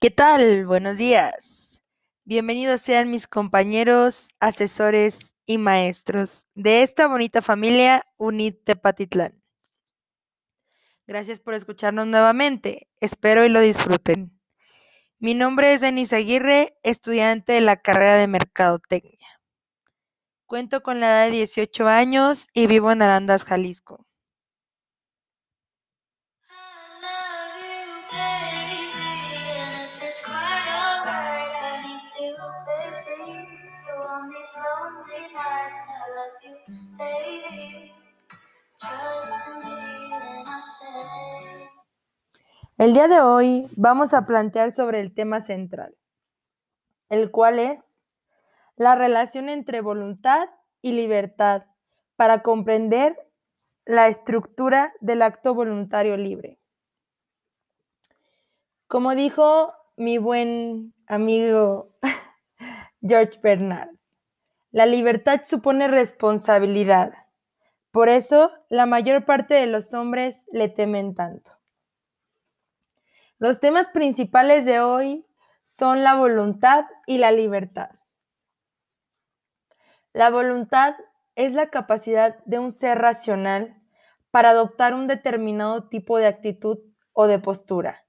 ¿Qué tal? Buenos días. Bienvenidos sean mis compañeros, asesores y maestros de esta bonita familia UNIT Tepatitlán. Gracias por escucharnos nuevamente. Espero y lo disfruten. Mi nombre es Denise Aguirre, estudiante de la carrera de Mercadotecnia. Cuento con la edad de 18 años y vivo en Arandas, Jalisco. El día de hoy vamos a plantear sobre el tema central, el cual es la relación entre voluntad y libertad para comprender la estructura del acto voluntario libre. Como dijo mi buen amigo George Bernard, la libertad supone responsabilidad. Por eso la mayor parte de los hombres le temen tanto. Los temas principales de hoy son la voluntad y la libertad. La voluntad es la capacidad de un ser racional para adoptar un determinado tipo de actitud o de postura,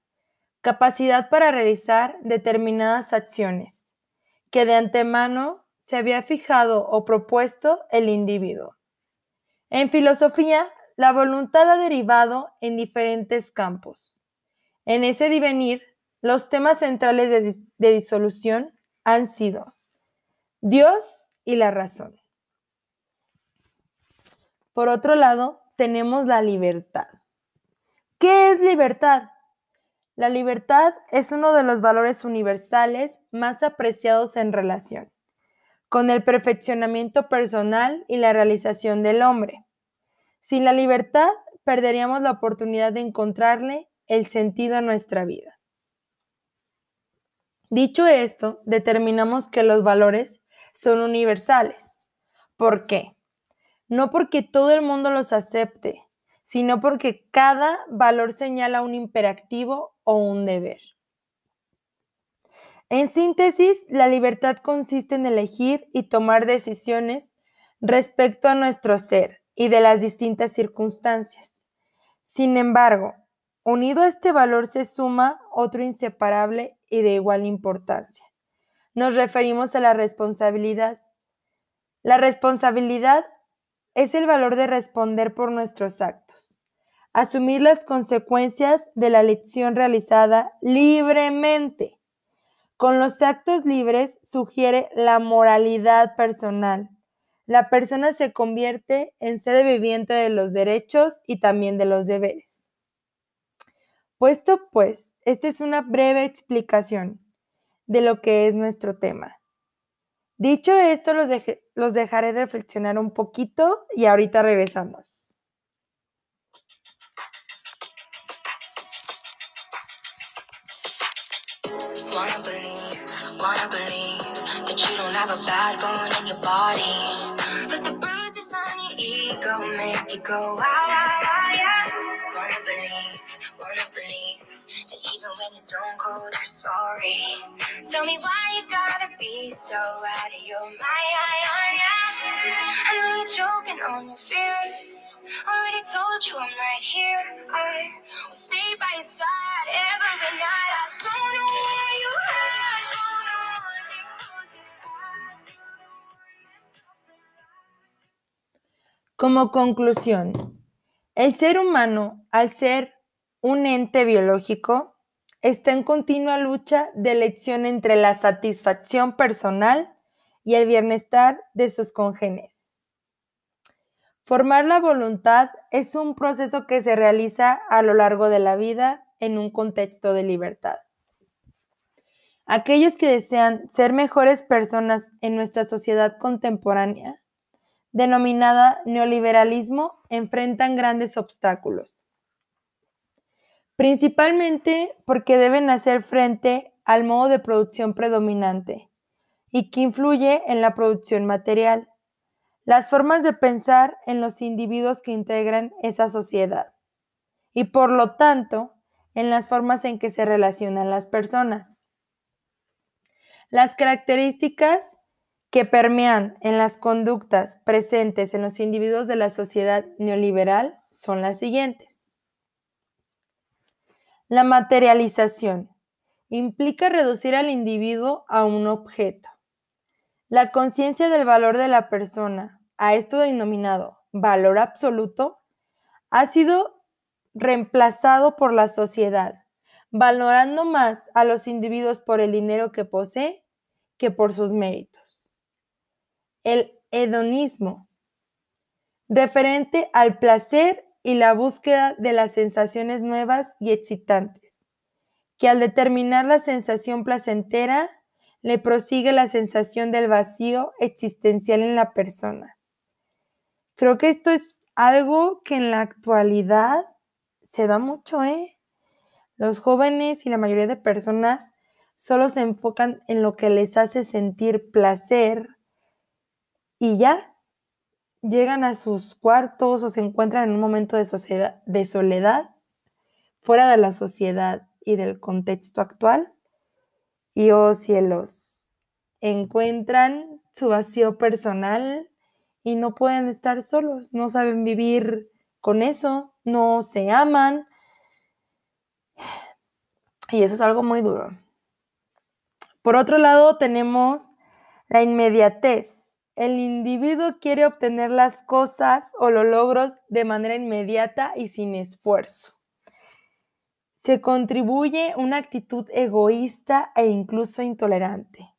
capacidad para realizar determinadas acciones que de antemano se había fijado o propuesto el individuo. En filosofía, la voluntad ha derivado en diferentes campos en ese divenir, los temas centrales de, disolución han sido Dios y la razón. Por otro lado, tenemos la libertad. ¿Qué es libertad? La libertad es uno de los valores universales más apreciados en relación con el perfeccionamiento personal y la realización del hombre. Sin la libertad, perderíamos la oportunidad de encontrarle el sentido a nuestra vida. Dicho esto, determinamos que los valores son universales. ¿Por qué? No porque todo el mundo los acepte, sino porque cada valor señala un imperativo o un deber. En síntesis, la libertad consiste en elegir y tomar decisiones respecto a nuestro ser y de las distintas circunstancias. Sin embargo, Unido a este valor se suma otro inseparable y de igual importancia. Nos referimos a la responsabilidad. La responsabilidad es el valor de responder por nuestros actos, asumir las consecuencias de la elección realizada libremente. Con los actos libres sugiere la moralidad personal. La persona se convierte en sede viviente de los derechos y también de los deberes. Puesto pues, esta es una breve explicación de lo que es nuestro tema. Dicho esto, los, los dejaré reflexionar un poquito y ahorita regresamos. Wanna believe, wanna believe that you don't have a bad bone in your body. But the bruises on your ego make you go, wow, wow, wow, yeah. Wanna believe, wanna believe that even when you're stone cold, you're sorry. Tell me why you gotta be so out of your mind. Yeah, I know you're joking on your fears. Already told you I'm right here. I will stay by your side. Como conclusión, el ser humano, al ser un ente biológico, está en continua lucha de elección entre la satisfacción personal y el bienestar de sus congéneres. Formar la voluntad es un proceso que se realiza a lo largo de la vida en un contexto de libertad. Aquellos que desean ser mejores personas en nuestra sociedad contemporánea, denominada neoliberalismo, enfrentan grandes obstáculos principalmente porque deben hacer frente al modo de producción predominante y que influye en la producción material, las formas de pensar en los individuos que integran esa sociedad y por lo tanto en las formas en que se relacionan las personas. Las características que permean en las conductas presentes en los individuos de la sociedad neoliberal son las siguientes. La materialización implica reducir al individuo a un objeto. La conciencia del valor de la persona, a esto denominado valor absoluto, ha sido reemplazado por la sociedad, valorando más a los individuos por el dinero que posee que por sus méritos. El hedonismo, referente al placer y la búsqueda de las sensaciones nuevas y excitantes, que al determinar la sensación placentera, le prosigue la sensación del vacío existencial en la persona. Creo que esto es algo que en la actualidad se da mucho, ¿eh? Los jóvenes y la mayoría de personas solo se enfocan en lo que les hace sentir placer y ya llegan a sus cuartos o se encuentran en un momento de, soledad fuera de la sociedad y del contexto actual y oh cielos, encuentran su vacío personal y no pueden estar solos, no saben vivir con eso, no se aman, y eso es algo muy duro. Por otro lado, tenemos la inmediatez. El individuo quiere obtener las cosas o los logros de manera inmediata y sin esfuerzo. Se contribuye una actitud egoísta e incluso intolerante.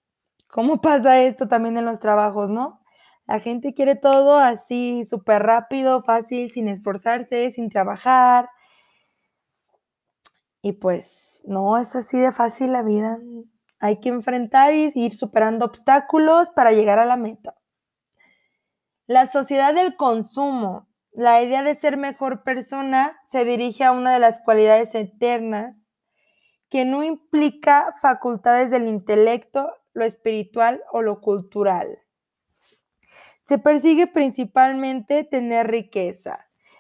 ¿Cómo pasa esto también en los trabajos, no? La gente quiere todo así, súper rápido, fácil, sin esforzarse, sin trabajar, y pues no es así de fácil la vida. Hay que enfrentar y ir superando obstáculos para llegar a la meta. La sociedad del consumo, la idea de ser mejor persona, se dirige a una de las cualidades eternas que no implica facultades del intelecto, lo espiritual o lo cultural. Se persigue principalmente tener riqueza,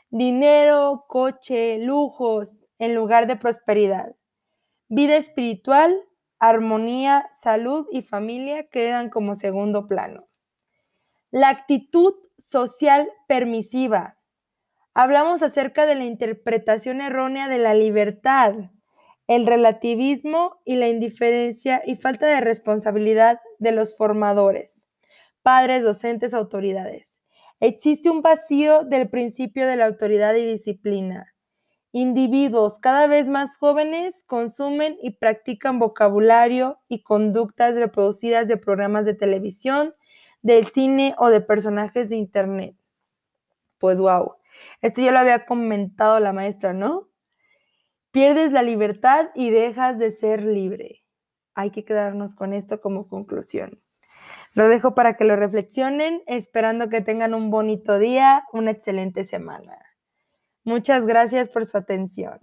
dinero, coche, lujos, en lugar de prosperidad. Vida espiritual, armonía, salud y familia quedan como segundo plano. La actitud social permisiva. Hablamos acerca de la interpretación errónea de la libertad, el relativismo y la indiferencia y falta de responsabilidad de los formadores, padres, docentes, autoridades. Existe un vacío del principio de la autoridad y disciplina. Individuos cada vez más jóvenes consumen y practican vocabulario y conductas reproducidas de programas de televisión, del cine o de personajes de internet. Pues wow, esto ya lo había comentado la maestra, ¿no? Pierdes la libertad y dejas de ser libre. Hay que quedarnos con esto como conclusión. Lo dejo para que lo reflexionen, esperando que tengan un bonito día, una excelente semana. Muchas gracias por su atención.